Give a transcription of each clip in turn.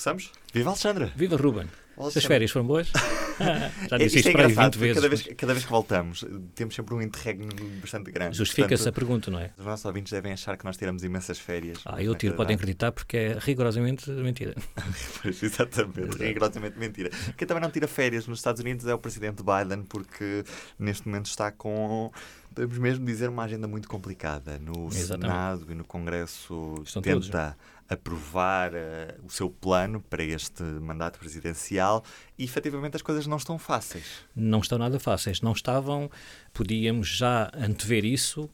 Começamos? Viva Alexandra! Viva Ruben! As férias foram boas? Já É- disse isto isto é para aí engraçado, 20 porque vezes. cada vez, cada vez que voltamos, temos sempre um interregno bastante grande. Justifica-se a pergunta, não é? Os nossos ouvintes devem achar que nós tiramos imensas férias. Ah, eu tiro, podem acreditar porque é rigorosamente mentira. Pois, exatamente, rigorosamente mentira. Quem também não tira férias nos Estados Unidos é o presidente Biden, porque neste momento está com, podemos mesmo dizer, uma agenda muito complicada. No Exatamente. Senado e no Congresso Estão todos, tenta aprovar eh, o seu plano para este mandato presidencial e efetivamente as coisas não estão fáceis. Não estão nada fáceis. Não estavam, podíamos já antever isso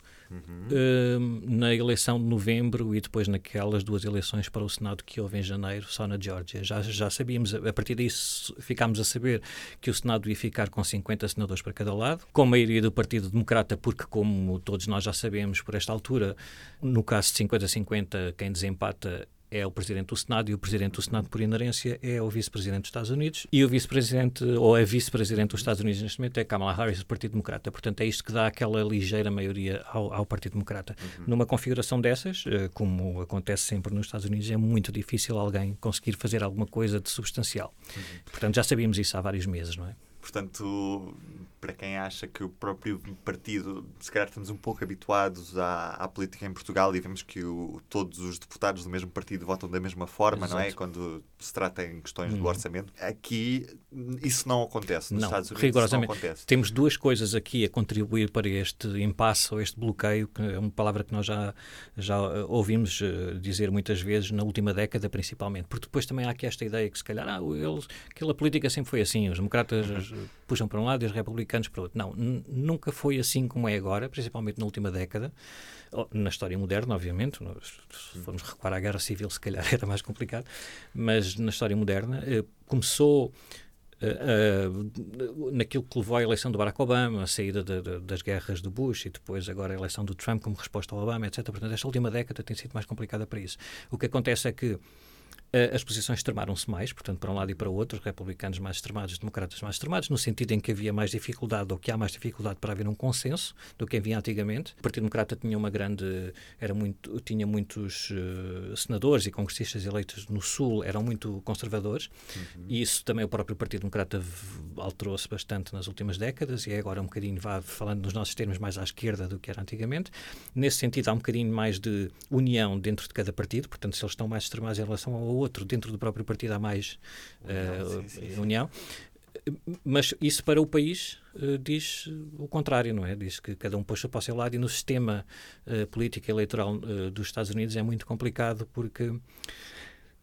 eh, na eleição de novembro e depois naquelas duas eleições para o Senado que houve em janeiro, só na Geórgia. Já, já sabíamos, a partir disso ficámos a saber que o Senado ia ficar com 50 senadores para cada lado, com a maioria do Partido Democrata, porque, como todos nós já sabemos por esta altura, no caso de 50-50, quem desempata é o Presidente do Senado e o Presidente do Senado, por inerência, é o Vice-Presidente dos Estados Unidos e o Vice-Presidente, ou a Vice-Presidente dos Estados Unidos neste momento é Kamala Harris, do Partido Democrata. Portanto, é isto que dá aquela ligeira maioria ao, ao Partido Democrata. Numa configuração dessas, eh, como acontece sempre nos Estados Unidos, é muito difícil alguém conseguir fazer alguma coisa de substancial. Portanto, já sabíamos isso há vários meses, não é? Portanto, para quem acha que o próprio partido, se calhar estamos um pouco habituados à, à política em Portugal e vemos que o- todos os deputados do mesmo partido votam da mesma forma, não é? Exato. Quando se trata em questões do Uhum. orçamento. Aqui isso não acontece. Nos Não, Estados Unidos rigorosamente. isso não acontece. Temos duas coisas aqui a contribuir para este impasse ou este bloqueio, que é uma palavra que nós já, já ouvimos eh, dizer muitas vezes na última década, principalmente. Porque depois também há aqui esta ideia que, se calhar, ah, eles, aquela política sempre foi assim: os democratas eh, puxam para um lado e os republicanos para o outro. Não, nunca foi assim como é agora, principalmente na última década. Na história moderna, obviamente, nós, se formos recuar à guerra civil, se calhar era mais complicado, mas na história moderna eh, começou eh, naquilo que levou à eleição do Barack Obama, a saída de- de- das guerras do Bush e depois agora a eleição do Trump como resposta ao Obama, etc. Portanto, esta última década tem sido mais complicada para isso. O que acontece é que as posições extremaram-se mais, portanto, para um lado e para o outro, republicanos mais extremados, os democratas mais extremados, no sentido em que havia mais dificuldade, ou que há mais dificuldade para haver um consenso do que havia antigamente. O Partido Democrata tinha uma grande, era muito, tinha muitos eh, senadores e congressistas eleitos no Sul, eram muito conservadores, e isso também o próprio Partido Democrata alterou-se bastante nas últimas décadas, e é agora um bocadinho, vá, falando nos nossos termos, mais à esquerda do que era antigamente. Nesse sentido, há um bocadinho mais de união dentro de cada partido, portanto, se eles estão mais extremados em relação ao outro, dentro do próprio partido há mais eh, sim, sim, sim. união. Mas isso para o país eh, diz o contrário, não é? Diz que cada um puxa para o seu lado e no sistema eh, político eleitoral eh, dos Estados Unidos é muito complicado porque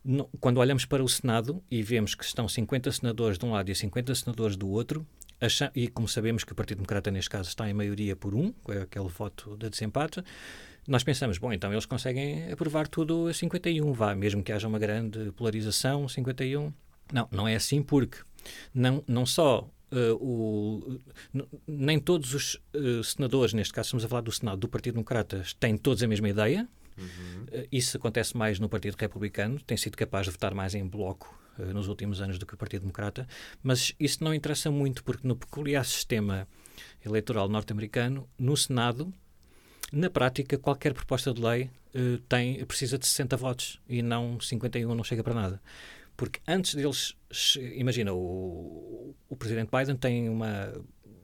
não- quando olhamos para o Senado e vemos que estão 50 senadores de um lado e 50 senadores do outro, e como sabemos que o Partido Democrata neste caso está em maioria por um, é aquele voto de desempate, nós pensamos, bom, então eles conseguem aprovar tudo a 51, vá, mesmo que haja uma grande polarização, 51. Não, não é assim porque não, não só eh, o, nem todos os eh, senadores, neste caso estamos a falar do Senado, do Partido Democrata, têm todos a mesma ideia, eh, Isso acontece mais no Partido Republicano, tem sido capaz de votar mais em bloco nos últimos anos do que o Partido Democrata, mas isso não interessa muito porque no peculiar sistema eleitoral norte-americano, no Senado, na prática, qualquer proposta de lei eh, tem, precisa de 60 votos e não 51, não chega para nada. Porque antes deles, imagina, o, o Presidente Biden tem uma,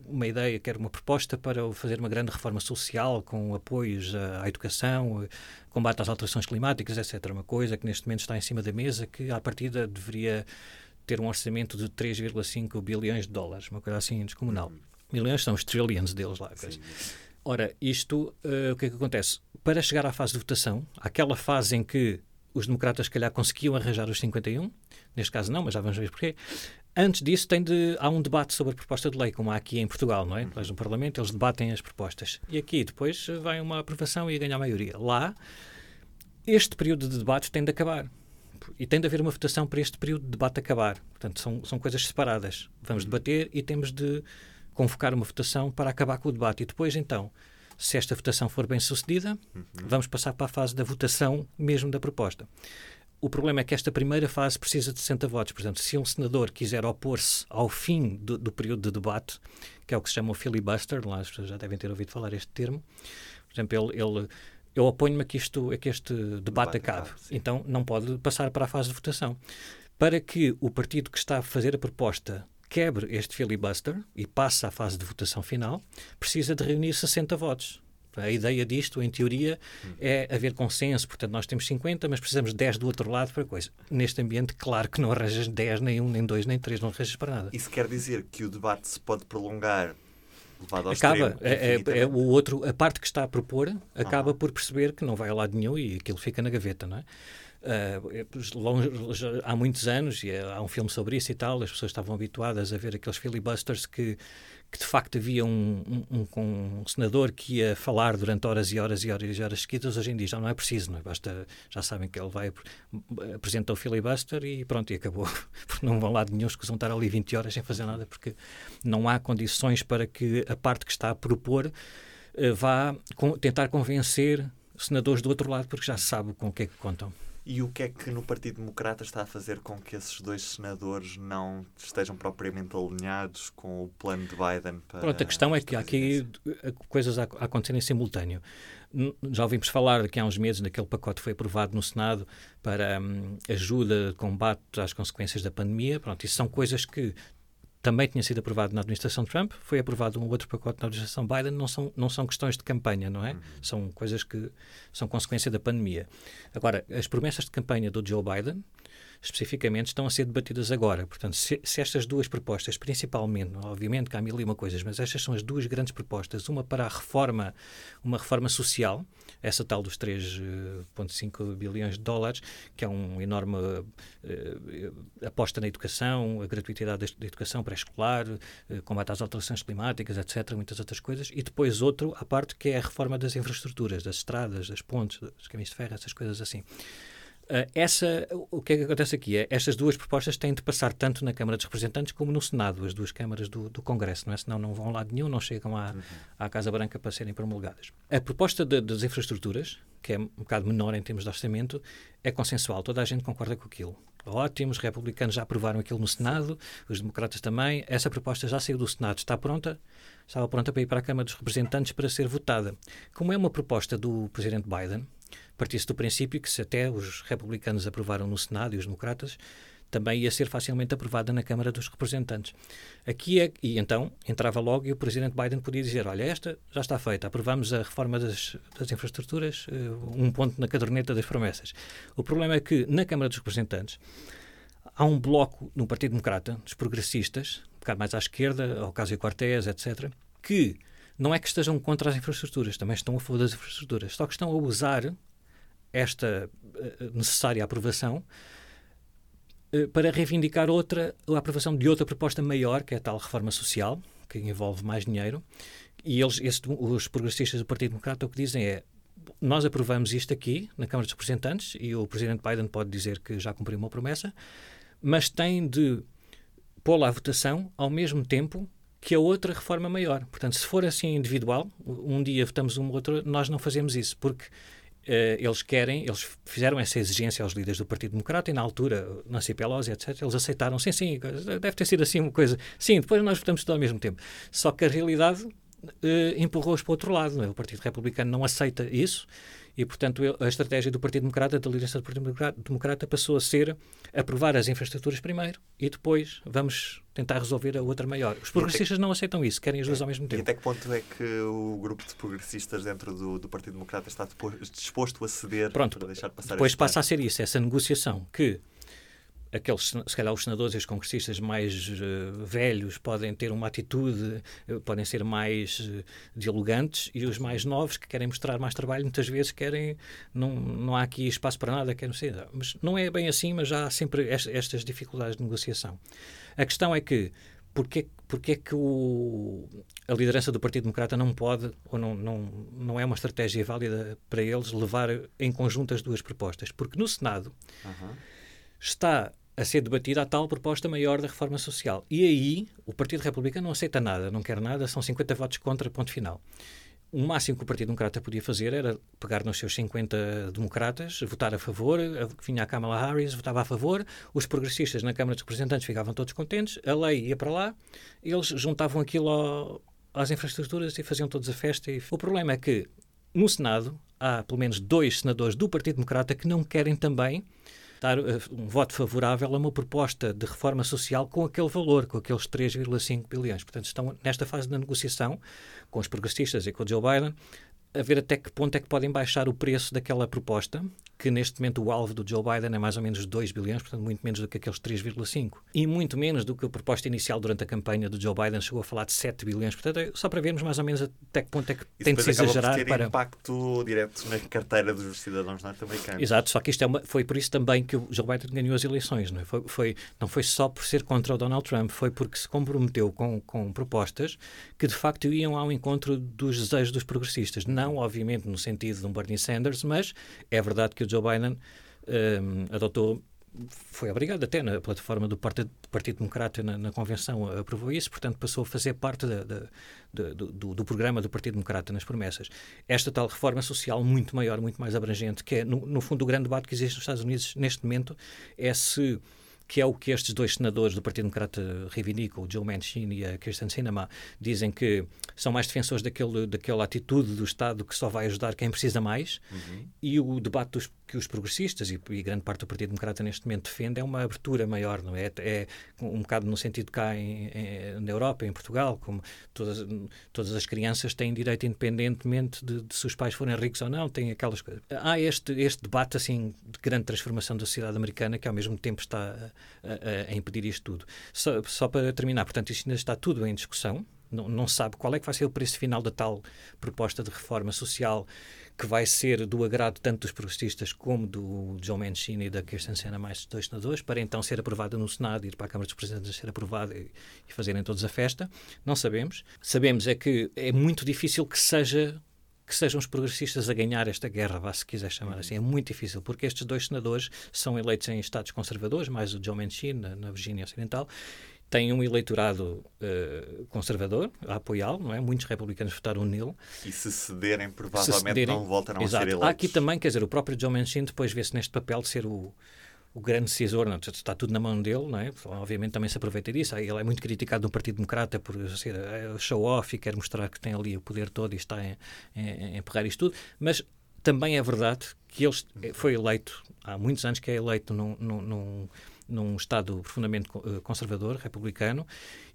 uma ideia, quer uma proposta para fazer uma grande reforma social com apoios à, educação, eh, combate às alterações climáticas, etc. Uma coisa que neste momento está em cima da mesa, que à partida deveria ter um orçamento de 3,5 bilhões de dólares, uma coisa assim descomunal. Milhões são os trillions deles lá. coisa. Ora, isto, eh, o que é que acontece? Para chegar à fase de votação, àquela fase em que os democratas, se calhar, conseguiam arranjar os 51, neste caso não, mas já vamos ver porquê. Antes disso, tem de, há um debate sobre a proposta de lei, como há aqui em Portugal, não é? No Parlamento eles debatem as propostas. E aqui depois vai uma aprovação e ganha a maioria. Lá, este período de debate tem de acabar. E tem de haver uma votação para este período de debate acabar. Portanto, são, são coisas separadas. Vamos debater e temos de convocar uma votação para acabar com o debate. E depois, então, se esta votação for bem sucedida, vamos passar para a fase da votação mesmo da proposta. O problema é que esta primeira fase precisa de 60 votos. Portanto, se um senador quiser opor-se ao fim do, do período de debate, que é o que se chama o filibuster, lá as pessoas já devem ter ouvido falar este termo, por exemplo, ele, ele eu oponho-me a que, isto, a que este debate, Debate acabe. então não pode passar para a fase de votação. para que o partido que está a fazer a proposta quebre este filibuster e passe à fase de votação final, precisa de reunir 60 votos. A ideia disto, em teoria, é haver consenso. Portanto, nós temos 50, mas precisamos de 10 do outro lado para coisa. Neste ambiente, claro que não arranjas 10, nem 1, nem 2, nem 3, não arranjas para nada. Isso quer dizer que o debate se pode prolongar levado ao acaba extremo, é, é, é, o outro a parte que está a propor acaba Aham. por perceber que não vai a lado nenhum e aquilo fica na gaveta não é? Pois, longe- há muitos anos e há um filme sobre isso e tal as pessoas estavam habituadas a ver aqueles filibusters que que de facto havia um, um, um- senador que ia falar durante horas e horas e horas e horas seguidas, hoje em dia já não é preciso, não é? Basta, já sabem que ele vai, ap- apresenta o filibuster e pronto, e acabou. Porque não vão lá de nenhum, escusam estar ali 20 horas sem fazer nada, porque não há condições para que a parte que está a propor eh, vá tentar convencer senadores do outro lado, porque já sabe com o que é que contam. E o que é que no Partido Democrata está a fazer com que esses dois senadores não estejam propriamente alinhados com o plano de Biden para. Pronto, a questão é que há aqui coisas a acontecerem em simultâneo. Já ouvimos falar que há uns meses daquele pacote que foi aprovado no Senado para hum, ajuda, combate às consequências da pandemia. Pronto, isso são coisas que também tinha sido aprovado na administração Trump, foi aprovado um outro pacote na administração Biden, não são, não são questões de campanha, não é? São coisas que são consequência da pandemia. Agora, as promessas de campanha do Joe Biden, especificamente, estão a ser debatidas agora. Portanto, se, se estas duas propostas, principalmente, obviamente que há mil e uma coisas, mas estas são as duas grandes propostas, uma para a reforma, uma reforma social, essa tal dos 3,5 bilhões de dólares, que é um enorme eh, aposta na educação, a gratuitidade da educação pré-escolar, eh, combate às alterações climáticas, etc., muitas outras coisas, e depois outro, à parte, que é a reforma das infraestruturas, das estradas, das pontes, dos caminhos de ferro, essas coisas assim. Uh, essa, o que é que acontece aqui é estas duas propostas têm de passar tanto na Câmara dos Representantes como no Senado, as duas câmaras do, do Congresso, não é? Senão não vão a lado nenhum, não chegam à, à Casa Branca para serem promulgadas. A proposta de- das infraestruturas, que é um bocado menor em termos de orçamento, é consensual, toda a gente concorda com aquilo. Ótimo, os republicanos já aprovaram aquilo no Senado, os democratas também. Essa proposta já saiu do Senado, está pronta, estava pronta para ir para a Câmara dos Representantes para ser votada. Como é uma proposta do Presidente Biden, partiu-se do princípio que se até os republicanos aprovaram no Senado e os democratas, também ia ser facilmente aprovada na Câmara dos Representantes. Aqui é, e então entrava logo e o Presidente Biden podia dizer, olha, esta já está feita, aprovamos a reforma das, das infraestruturas, eh, um ponto na caderneta das promessas. O problema é que na Câmara dos Representantes há um bloco no Partido Democrata, dos progressistas, um bocado mais à esquerda, Ocasio-Cortez, etc., que não é que estejam contra as infraestruturas, também estão a favor das infraestruturas, só que estão a usar esta eh, necessária aprovação eh, para reivindicar outra, a aprovação de outra proposta maior, que é a tal reforma social, que envolve mais dinheiro. E eles, esse- os progressistas do Partido Democrata, o que dizem é nós aprovamos isto aqui na Câmara dos Representantes e o Presidente Biden pode dizer que já cumpriu uma promessa, mas tem de pô-la à votação ao mesmo tempo que a outra reforma maior. Portanto, se for assim individual, um dia votamos uma outra, nós não fazemos isso, porque eh, eles querem, eles fizeram essa exigência aos líderes do Partido Democrata e na altura, Nancy Pelosi, etc., eles aceitaram, sim, sim, deve ter sido assim uma coisa. Sim, depois nós votamos tudo ao mesmo tempo. Só que a realidade eh, empurrou-os para o outro lado. é? O Partido Republicano não aceita isso e, portanto, a estratégia do Partido Democrata, da liderança do Partido Democrata, passou a ser aprovar as infraestruturas primeiro e depois vamos tentar resolver a outra maior. Os progressistas não aceitam isso, querem as duas ao mesmo E tempo. até que ponto é que o grupo de progressistas dentro do, do Partido Democrata está disposto a ceder Pronto, para deixar passar Depois passa a ser isso, essa negociação que aqueles, se calhar os senadores e os congressistas mais eh, velhos podem ter uma atitude, eh, podem ser mais eh, dialogantes e os mais novos que querem mostrar mais trabalho muitas vezes querem, não, não há aqui espaço para nada, querem ser, mas não é bem assim, mas já há sempre est- estas dificuldades de negociação. A questão é que porque, porque é que o, a liderança do Partido Democrata não pode, ou não, não, não é uma estratégia válida para eles levar em conjunto as duas propostas? Porque no Senado Aham. Está a ser debatida a tal proposta maior da reforma social. E aí o Partido Republicano não aceita nada, não quer nada, são 50 votos contra, ponto final. O máximo que o Partido Democrata podia fazer era pegar nos seus 50 democratas, votar a favor, vinha a Kamala Harris, votava a favor, os progressistas na Câmara dos Representantes ficavam todos contentes, a lei ia para lá, eles juntavam aquilo ao- às infraestruturas e faziam todos a festa. E... O problema é que no Senado há pelo menos dois senadores do Partido Democrata que não querem também dar uh, um voto favorável a uma proposta de reforma social com aquele valor, com aqueles 3,5 bilhões. Portanto, estão nesta fase da negociação com os progressistas e com o Joe Biden a ver até que ponto é que podem baixar o preço daquela proposta, que neste momento o alvo do Joe Biden é mais ou menos 2 bilhões, portanto muito menos do que aqueles 3,5. E muito menos do que a proposta inicial durante a campanha do Joe Biden chegou a falar de 7 bilhões. Portanto, é só para vermos mais ou menos até que ponto é que Isso tem de se exagerar ter para... impacto direto na carteira dos cidadãos norte-americanos. Exato, só que isto é uma... foi por isso também que o Joe Biden ganhou as eleições. Não, é? foi, foi, não foi só por ser contra o Donald Trump, foi porque se comprometeu com, com propostas que de facto iam ao encontro dos desejos dos progressistas. Não, obviamente, no sentido de um Bernie Sanders, mas é verdade que o Joe Biden um, adotou foi obrigado até na plataforma do Partido, Partido Democrata na, na, Convenção aprovou isso, portanto passou a fazer parte do, do, programa do Partido Democrata nas promessas. Esta tal reforma social muito maior, muito mais abrangente, que é no, no fundo o grande debate que existe nos Estados Unidos neste momento é se que é o que estes dois senadores do Partido Democrata reivindicam, o Joe Manchin e a Kirsten Sinema, dizem que são mais defensores daquele, daquela atitude do Estado que só vai ajudar quem precisa mais, uhum. e o debate dos, que os progressistas e, e, grande parte do Partido Democrata neste momento defende é uma abertura maior, não é? É um bocado no sentido cá em, em, na Europa, em Portugal, como todas, todas as crianças têm direito independentemente de, de se os pais forem ricos ou não, têm aquelas coisas. Há este, este debate assim de grande transformação da sociedade americana que ao mesmo tempo está a, a, impedir isto tudo. Só, só, para terminar, portanto, isto ainda está tudo em discussão. Não, não sabe qual é que vai ser o preço final da tal proposta de reforma social que vai ser do agrado tanto dos progressistas como do Joe Mancini e da Kirsten Senna, mais dois senadores, para então ser aprovada no Senado, ir para a Câmara dos Presidentes ser aprovada e, e fazerem todos a festa. Não sabemos. Sabemos é que é muito difícil que seja que sejam os progressistas a ganhar esta guerra, vá se quiser chamar assim. É muito difícil, porque estes dois senadores são eleitos em estados conservadores, mais o Joe Manchin, na, na Virgínia Ocidental, tem um eleitorado uh, conservador a apoiá-lo, não é? Muitos republicanos votaram nele. E se cederem, provavelmente se cederem, não voltarão exato. a ser eleitos. Há aqui também, quer dizer, o próprio Joe Manchin depois vê-se neste papel de ser o, o grande decisor, não, está tudo na mão dele, não é? obviamente também se aproveita disso. Ele é muito criticado no Partido Democrata por ser é, show-off e quer mostrar que tem ali o poder todo e está a, emperrar isto tudo, mas também é verdade que ele foi eleito, há muitos anos que é eleito num, num, num Estado profundamente eh, conservador, republicano,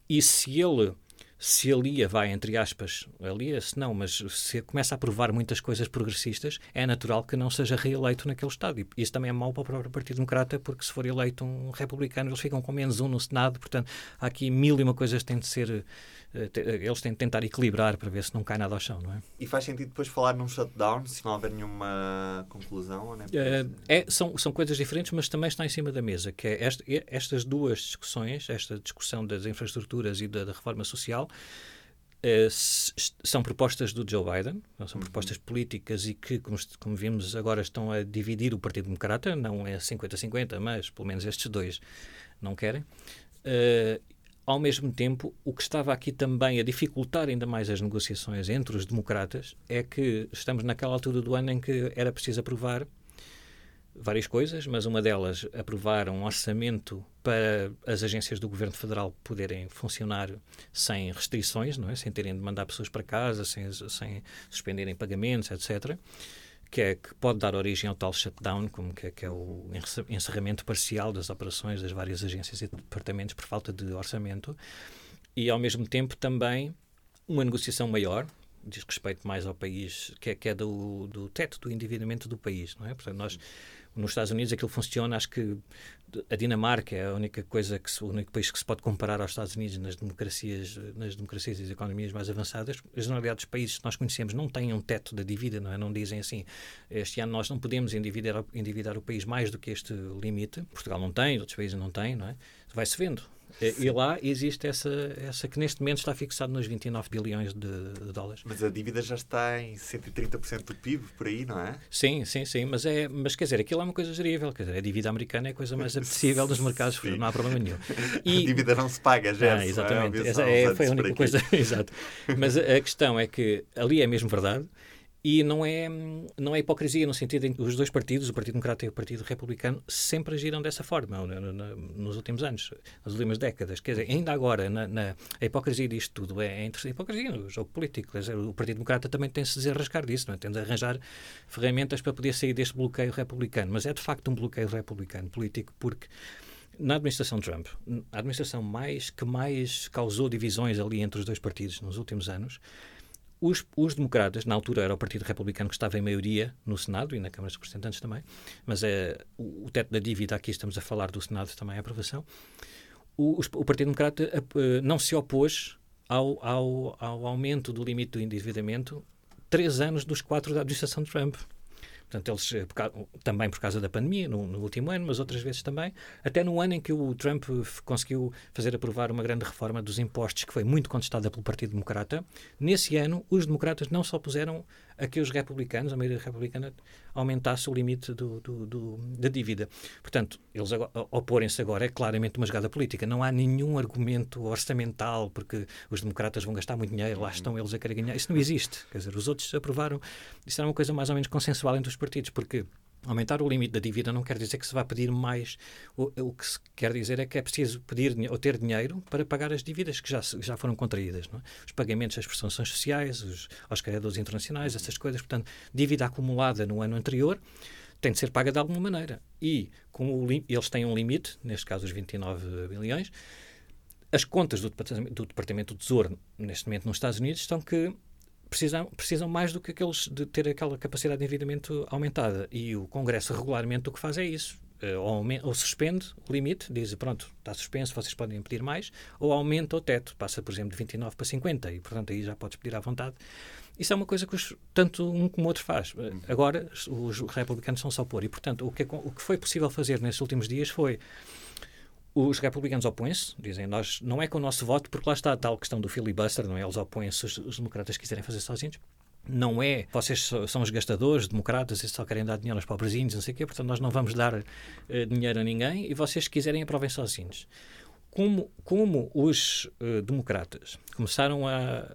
e se ele se a LIA vai, entre aspas, a LIA, se não, mas se começa a aprovar muitas coisas progressistas, é natural que não seja reeleito naquele Estado. E isso também é mau para o próprio Partido Democrata, porque se for eleito um republicano, eles ficam com menos um no Senado. Portanto, há aqui mil e uma coisas que têm de ser. Eh, eles têm de tentar equilibrar para ver se não cai nada ao chão, não é? E faz sentido depois falar num shutdown, se não houver nenhuma conclusão? Não é? Uh, é, são, são coisas diferentes, mas também está em cima da mesa, que é estas duas discussões, esta discussão das infraestruturas e da, da reforma social, são propostas do Joe Biden, são uhum. propostas políticas e que, como, como, vimos agora, estão a dividir o Partido Democrata, não é 50-50, mas pelo menos estes dois não querem. Uh, ao mesmo tempo, o que estava aqui também a dificultar ainda mais as negociações entre os democratas é que estamos naquela altura do ano em que era preciso aprovar várias coisas, mas uma delas aprovar um orçamento para as agências do governo federal poderem funcionar sem restrições, não é? sem terem de mandar pessoas para casa, sem, sem suspenderem pagamentos, etc. Que, é, que pode dar origem ao tal shutdown, como que é, que é o encerramento parcial das operações das várias agências e departamentos por falta de orçamento. E, ao mesmo tempo, também uma negociação maior, diz respeito mais ao país, que é, que é do, do teto do endividamento do país, não é? Portanto, nós nos Estados Unidos aquilo funciona, acho que a Dinamarca é a única coisa que se, o único país que se pode comparar aos Estados Unidos nas democracias, nas democracias e as economias mais avançadas. A generalidade dos países que nós conhecemos não têm um teto da dívida, não é? Não dizem assim, este ano nós não podemos endividar, endividar o país mais do que este limite. Portugal não tem, outros países não têm, não é? Vai-se vendo. Sim. E lá existe essa, essa que neste momento está fixado nos 29 bilhões de, de, dólares. Mas a dívida já está em 130% do PIB, por aí, não é? Sim, sim, sim. Mas, é, mas quer dizer, aquilo é uma coisa gerível. Quer dizer, a dívida americana é a coisa mais apetecível dos mercados, sim. não há problema nenhum. E, a dívida não se paga, já. Ah, exatamente. É, é, foi a única coisa. Exato. Mas a, a questão é que ali é mesmo verdade E não é, não é hipocrisia no sentido em que os dois partidos, o Partido Democrata e o Partido Republicano, sempre agiram dessa forma nos últimos anos, nas últimas décadas. Quer dizer, ainda agora, na, na a hipocrisia disto tudo é, é a hipocrisia no jogo político. Dizer, o Partido Democrata também tem de se desenrascar disso, não é? tem de arranjar ferramentas para poder sair deste bloqueio republicano. Mas é de facto um bloqueio republicano político, porque na administração Trump, a administração mais que mais causou divisões ali entre os dois partidos nos últimos anos os, os, democratas, na altura era o Partido Republicano que estava em maioria no Senado e na Câmara dos Representantes também, mas é, o, o teto da dívida, aqui estamos a falar do Senado também, a aprovação. O, o Partido Democrata uh, não se opôs ao, ao, ao aumento do limite do endividamento três anos dos quatro da administração Trump. Portanto, eles, eh, também por causa da pandemia, no, no, último ano, mas outras vezes também, até no ano em que o Trump conseguiu fazer aprovar uma grande reforma dos impostos, que foi muito contestada pelo Partido Democrata, nesse ano os democratas não se opuseram a que os republicanos, a maioria republicana, aumentasse o limite do, do, do, da dívida. Portanto, eles oporem-se agora é claramente uma jogada política. Não há nenhum argumento orçamental, porque os democratas vão gastar muito dinheiro, lá estão eles a querer ganhar. Isso não existe. Quer dizer, os outros aprovaram. Isso era uma coisa mais ou menos consensual entre os partidos, porque Aumentar o limite da dívida não quer dizer que se vá pedir mais. O, o que se quer dizer é que é preciso pedir ou ter dinheiro para pagar as dívidas que já, já foram contraídas. É? Os pagamentos às prestações sociais, os, aos credores internacionais, essas coisas. Portanto, dívida acumulada no ano anterior tem de ser paga de alguma maneira. E como eles têm um limite, neste caso os 29 bilhões, as contas do Departamento, do Departamento do Tesouro, neste momento nos Estados Unidos, estão que precisam, precisam mais do que aqueles de ter aquela capacidade de endividamento aumentada. E o Congresso regularmente o que faz é isso. Eh, ou, ou, suspende o limite, diz pronto, está suspenso, vocês podem pedir mais, ou aumenta o teto, passa, por exemplo, de 29 para 50, e portanto aí já podes pedir à vontade. Isso é uma coisa que os, tanto um como o outro faz. Eh, agora, os republicanos são só pôr. E, portanto, o que, é o que foi possível fazer nesses últimos dias foi os republicanos opõem-se, dizem nós não é com o nosso voto, porque lá está a tal questão do filibuster, não é? Eles opõem-se se os, os democratas quiserem fazer sozinhos não é vocês são os gastadores, democratas, e só querem dar dinheiro aos pobrezinhos, não sei o quê, portanto nós não vamos dar uh, dinheiro a ninguém e vocês quiserem aprovem sozinhos. Como, como os uh, democratas começaram a,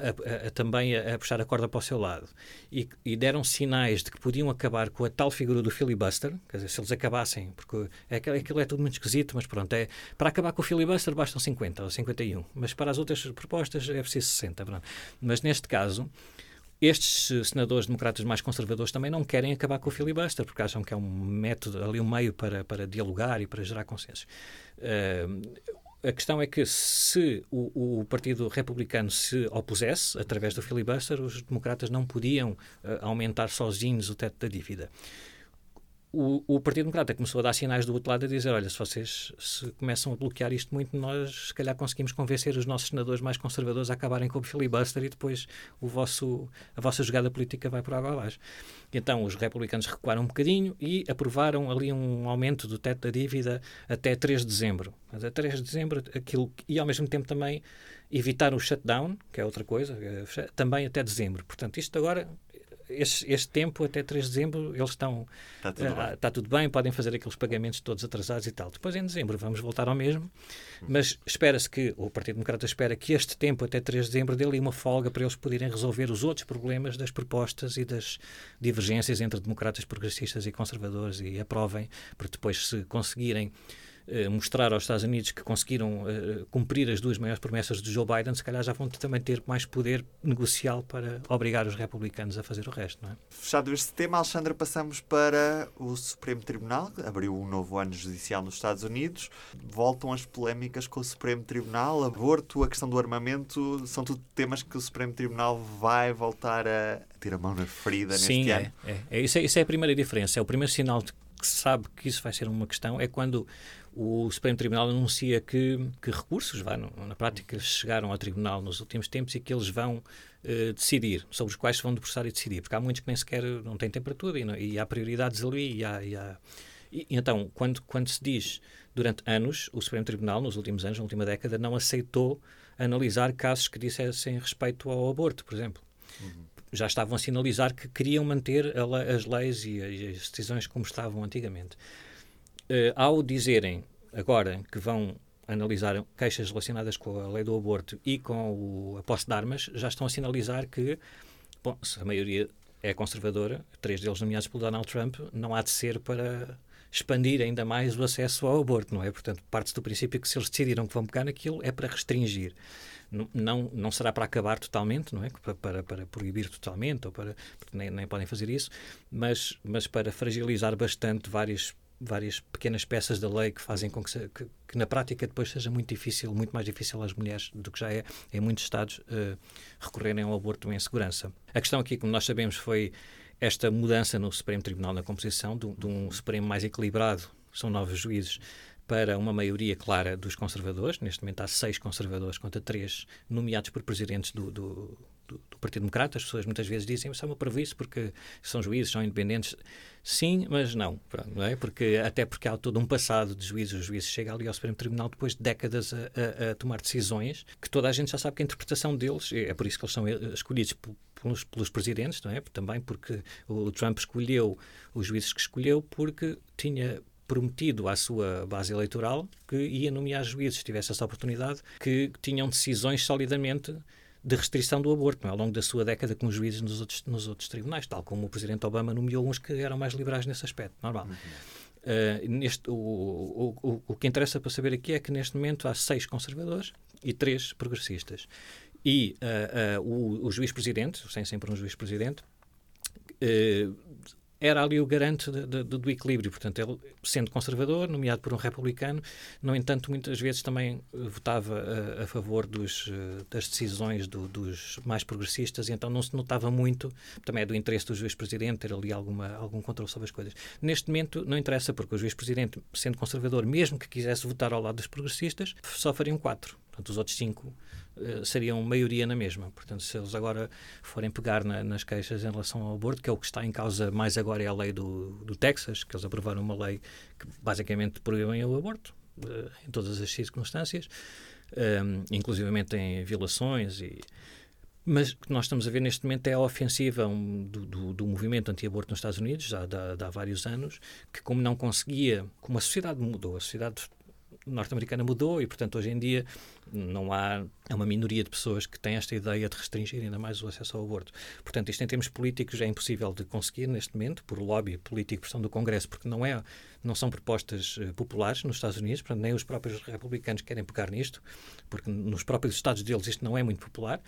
a, a, também a, puxar a corda para o seu lado e, e, deram sinais de que podiam acabar com a tal figura do filibuster, quer dizer, se eles acabassem, porque é, aquilo é tudo muito esquisito, mas pronto, é, para acabar com o filibuster bastam 50 ou 51, mas para as outras propostas é preciso 60. Pronto. Mas neste caso, estes senadores democratas mais conservadores também não querem acabar com o filibuster, porque acham que é um método, ali um meio para, para dialogar e para gerar consensos. Uh, a questão é que se o, o, Partido Republicano se opusesse, através do filibuster, os democratas não podiam uh, aumentar sozinhos o teto da dívida o, o, Partido Democrata começou a dar sinais do outro lado a dizer: olha, se vocês se começam a bloquear isto muito, nós se calhar conseguimos convencer os nossos senadores mais conservadores a acabarem com o filibuster e depois o vosso, a vossa jogada política vai por água abaixo. Então os republicanos recuaram um bocadinho e aprovaram ali um aumento do teto da dívida até 3 de dezembro. Mas a 3 de dezembro, aquilo, e ao mesmo tempo também evitar o shutdown, que é outra coisa, eh, também até dezembro. Portanto, isto agora este, este, tempo, até 3 de dezembro, eles estão. Está tudo, uh, está tudo, bem, podem fazer aqueles pagamentos todos atrasados e tal. Depois, em dezembro, vamos voltar ao mesmo. Mas espera-se que, o Partido Democrata espera que este tempo, até 3 de dezembro, dê-lhe uma folga para eles poderem resolver os outros problemas das propostas e das divergências entre democratas progressistas e conservadores e aprovem, porque depois, se conseguirem eh, mostrar aos Estados Unidos que conseguiram uh, cumprir as duas maiores promessas de Joe Biden, se calhar já vão também ter mais poder negocial para obrigar os republicanos a fazer o resto. Não é? Fechado este tema, Alexandra, passamos para o Supremo Tribunal, que abriu um novo ano judicial nos Estados Unidos. Voltam as polémicas com o Supremo Tribunal, aborto, a questão do armamento, são tudo temas que o Supremo Tribunal vai voltar a ter a mão na ferida Sim, neste é, ano. É, é. Isso, é, isso é a primeira diferença. É o primeiro sinal de que sabe que isso vai ser uma questão é quando o Supremo Tribunal anuncia que, que recursos, vá, na prática, chegaram ao Tribunal nos últimos tempos e que eles vão uh, decidir, sobre os quais se vão debruçar e decidir, porque há muitos que nem sequer não têm temperatura e, não, e há prioridades ali e há, e há e, então, quando, quando se diz durante anos, o Supremo Tribunal, nos últimos anos, na última década, não aceitou analisar casos que dissessem respeito ao aborto, por exemplo. Uhum. Já estavam a sinalizar que queriam manter as leis e as decisões como estavam antigamente. Uh, ao dizerem agora que vão analisar queixas relacionadas com a lei do aborto e com o, a posse de armas, já estão a sinalizar que bom, se a maioria é conservadora, três deles nomeados pelo Donald Trump, não há de ser para expandir ainda mais o acesso ao aborto, não é? Portanto, parte do princípio que se eles decidiram que vão pegar naquilo é para restringir. Não, não, será para acabar totalmente, não é? Para, para, para proibir totalmente, ou para, porque nem, nem podem fazer isso, mas, mas para fragilizar bastante várias várias pequenas peças da lei que fazem com que, se, que, que, na prática depois seja muito difícil, muito mais difícil às mulheres do que já é em muitos estados uh, recorrerem ao aborto em segurança. A questão aqui, como nós sabemos, foi esta mudança no Supremo Tribunal na composição de, de um Supremo mais equilibrado, são nove juízes, para uma maioria clara dos conservadores. Neste momento há seis conservadores contra três nomeados por presidentes do, do, do, do Partido Democrata. As pessoas muitas vezes dizem isso é uma previsão porque são juízes, são independentes. Sim, mas não, não é? Porque, até porque há todo um passado de juízes. Os juízes chegam ali ao Supremo Tribunal depois de décadas a, a, a, tomar decisões que toda a gente já sabe que a interpretação deles, é por isso que eles são escolhidos pelos, pelos presidentes, não é? Também porque o Trump escolheu os juízes que escolheu porque tinha prometido à sua base eleitoral que ia nomear juízes, se tivesse essa oportunidade, que tinham decisões solidamente de restrição do aborto, é? ao longo da sua década com juízes nos outros, nos outros tribunais, tal como o Presidente Obama nomeou uns que eram mais liberais nesse aspecto, normal. Uhum. Uh, neste, o, o, o, o que interessa para saber aqui é que neste momento há seis conservadores e três progressistas. E uh, uh, o, o juiz-presidente, sem sempre um juiz-presidente, era ali o garante de, de, do equilíbrio. Portanto, ele, sendo conservador, nomeado por um republicano, no entanto, muitas vezes também votava a, a favor dos, das decisões do, dos mais progressistas, e então não se notava muito, também é do interesse do juiz-presidente ter ali alguma, algum controle sobre as coisas. Neste momento, não interessa, porque o juiz-presidente, sendo conservador, mesmo que quisesse votar ao lado dos progressistas, só fariam quatro. Portanto, os outros cinco uh, seriam maioria na mesma. Portanto, se eles agora forem pegar na, nas queixas em relação ao aborto, que é o que está em causa mais agora é a lei do, do Texas, que eles aprovaram uma lei que basicamente proíbem o aborto uh, em todas as circunstâncias, um, ehm, inclusivamente em violações e mas o que nós estamos a ver neste momento é a ofensiva do, do, do, movimento anti-aborto nos Estados Unidos, já há vários anos, que como não conseguia, como a sociedade mudou, a sociedade norte-americana mudou e, portanto, hoje em dia não há é uma minoria de pessoas que têm esta ideia de restringir ainda mais o acesso ao aborto. Portanto, isto em termos políticos é impossível de conseguir neste momento por lobby político, pressão do Congresso, porque não é não são propostas uh, populares nos Estados Unidos, portanto, nem os próprios republicanos querem pegar nisto, porque nos próprios estados deles isto não é muito popular.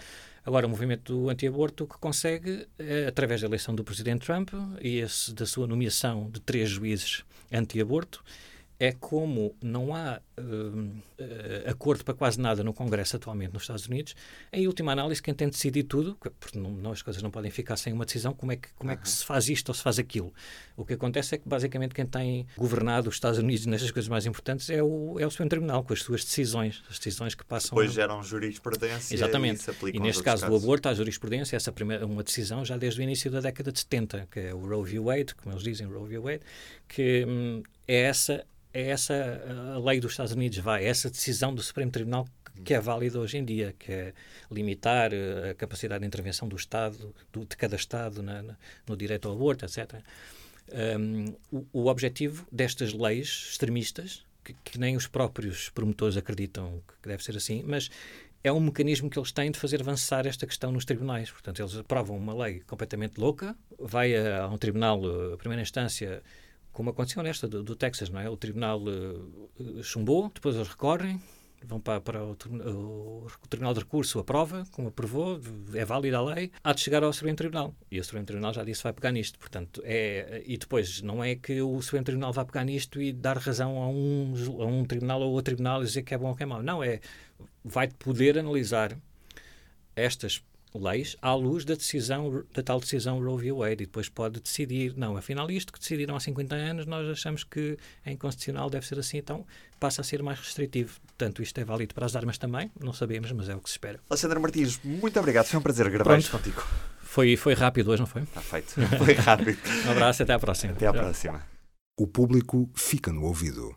Agora, o movimento anti-aborto que consegue, uh, através da eleição do presidente Trump e esse, da sua nomeação de três juízes anti-aborto, é como não há uh, acordo para quase nada no Congresso atualmente nos Estados Unidos, em última análise, quem tem de decidir tudo, porque não, não, as coisas não podem ficar sem uma decisão, como é, que, como uhum. é que se faz isto ou se faz aquilo? O que acontece é que, basicamente, quem tem governado os Estados Unidos nestas coisas mais importantes é o, é o Supremo Tribunal, com as suas decisões, as decisões que passam... Depois geram jurisprudência Exatamente. e E neste caso casos. do aborto, há jurisprudência, essa primeira, uma decisão já desde o início da década de 70, que é o Roe v. Wade, como eles dizem, Roe v. Wade, que hum, é essa é essa a lei dos Estados Unidos vai, essa decisão do Supremo Tribunal que é válida hoje em dia, que é limitar eh, a capacidade de intervenção do Estado, do, de cada Estado na, na, no direito ao aborto, etc. Um, o, o, objetivo destas leis extremistas, que, que, nem os próprios promotores acreditam que deve ser assim, mas é um mecanismo que eles têm de fazer avançar esta questão nos tribunais. Portanto, eles aprovam uma lei completamente louca, vai a, a um tribunal, a primeira instância, como aconteceu nesta do, do Texas, não é? O tribunal uh, chumbou, depois eles recorrem, vão para, para o, o, o, Tribunal de Recurso, aprova, como aprovou, é válida a lei, há de chegar ao Supremo Tribunal. E o Supremo Tribunal já disse vai pegar nisto. Portanto, é, e depois, não é que o Supremo Tribunal vá pegar nisto e dar razão a um, a um tribunal ou outro tribunal e dizer que é bom ou que é mau. Não, é vai poder analisar estas leis à luz da decisão, da tal decisão Roe v. Wade e depois pode decidir, não, afinal isto que decidiram há 50 anos nós achamos que é inconstitucional, deve ser assim, então passa a ser mais restritivo. Portanto, isto é válido para as armas também, não sabemos, mas é o que se espera. Alexandre Martins, muito obrigado, foi um prazer gravar isto contigo. Foi, foi rápido hoje, não foi? Está feito, foi rápido. um abraço, até à próxima. Até à próxima. O público fica no ouvido.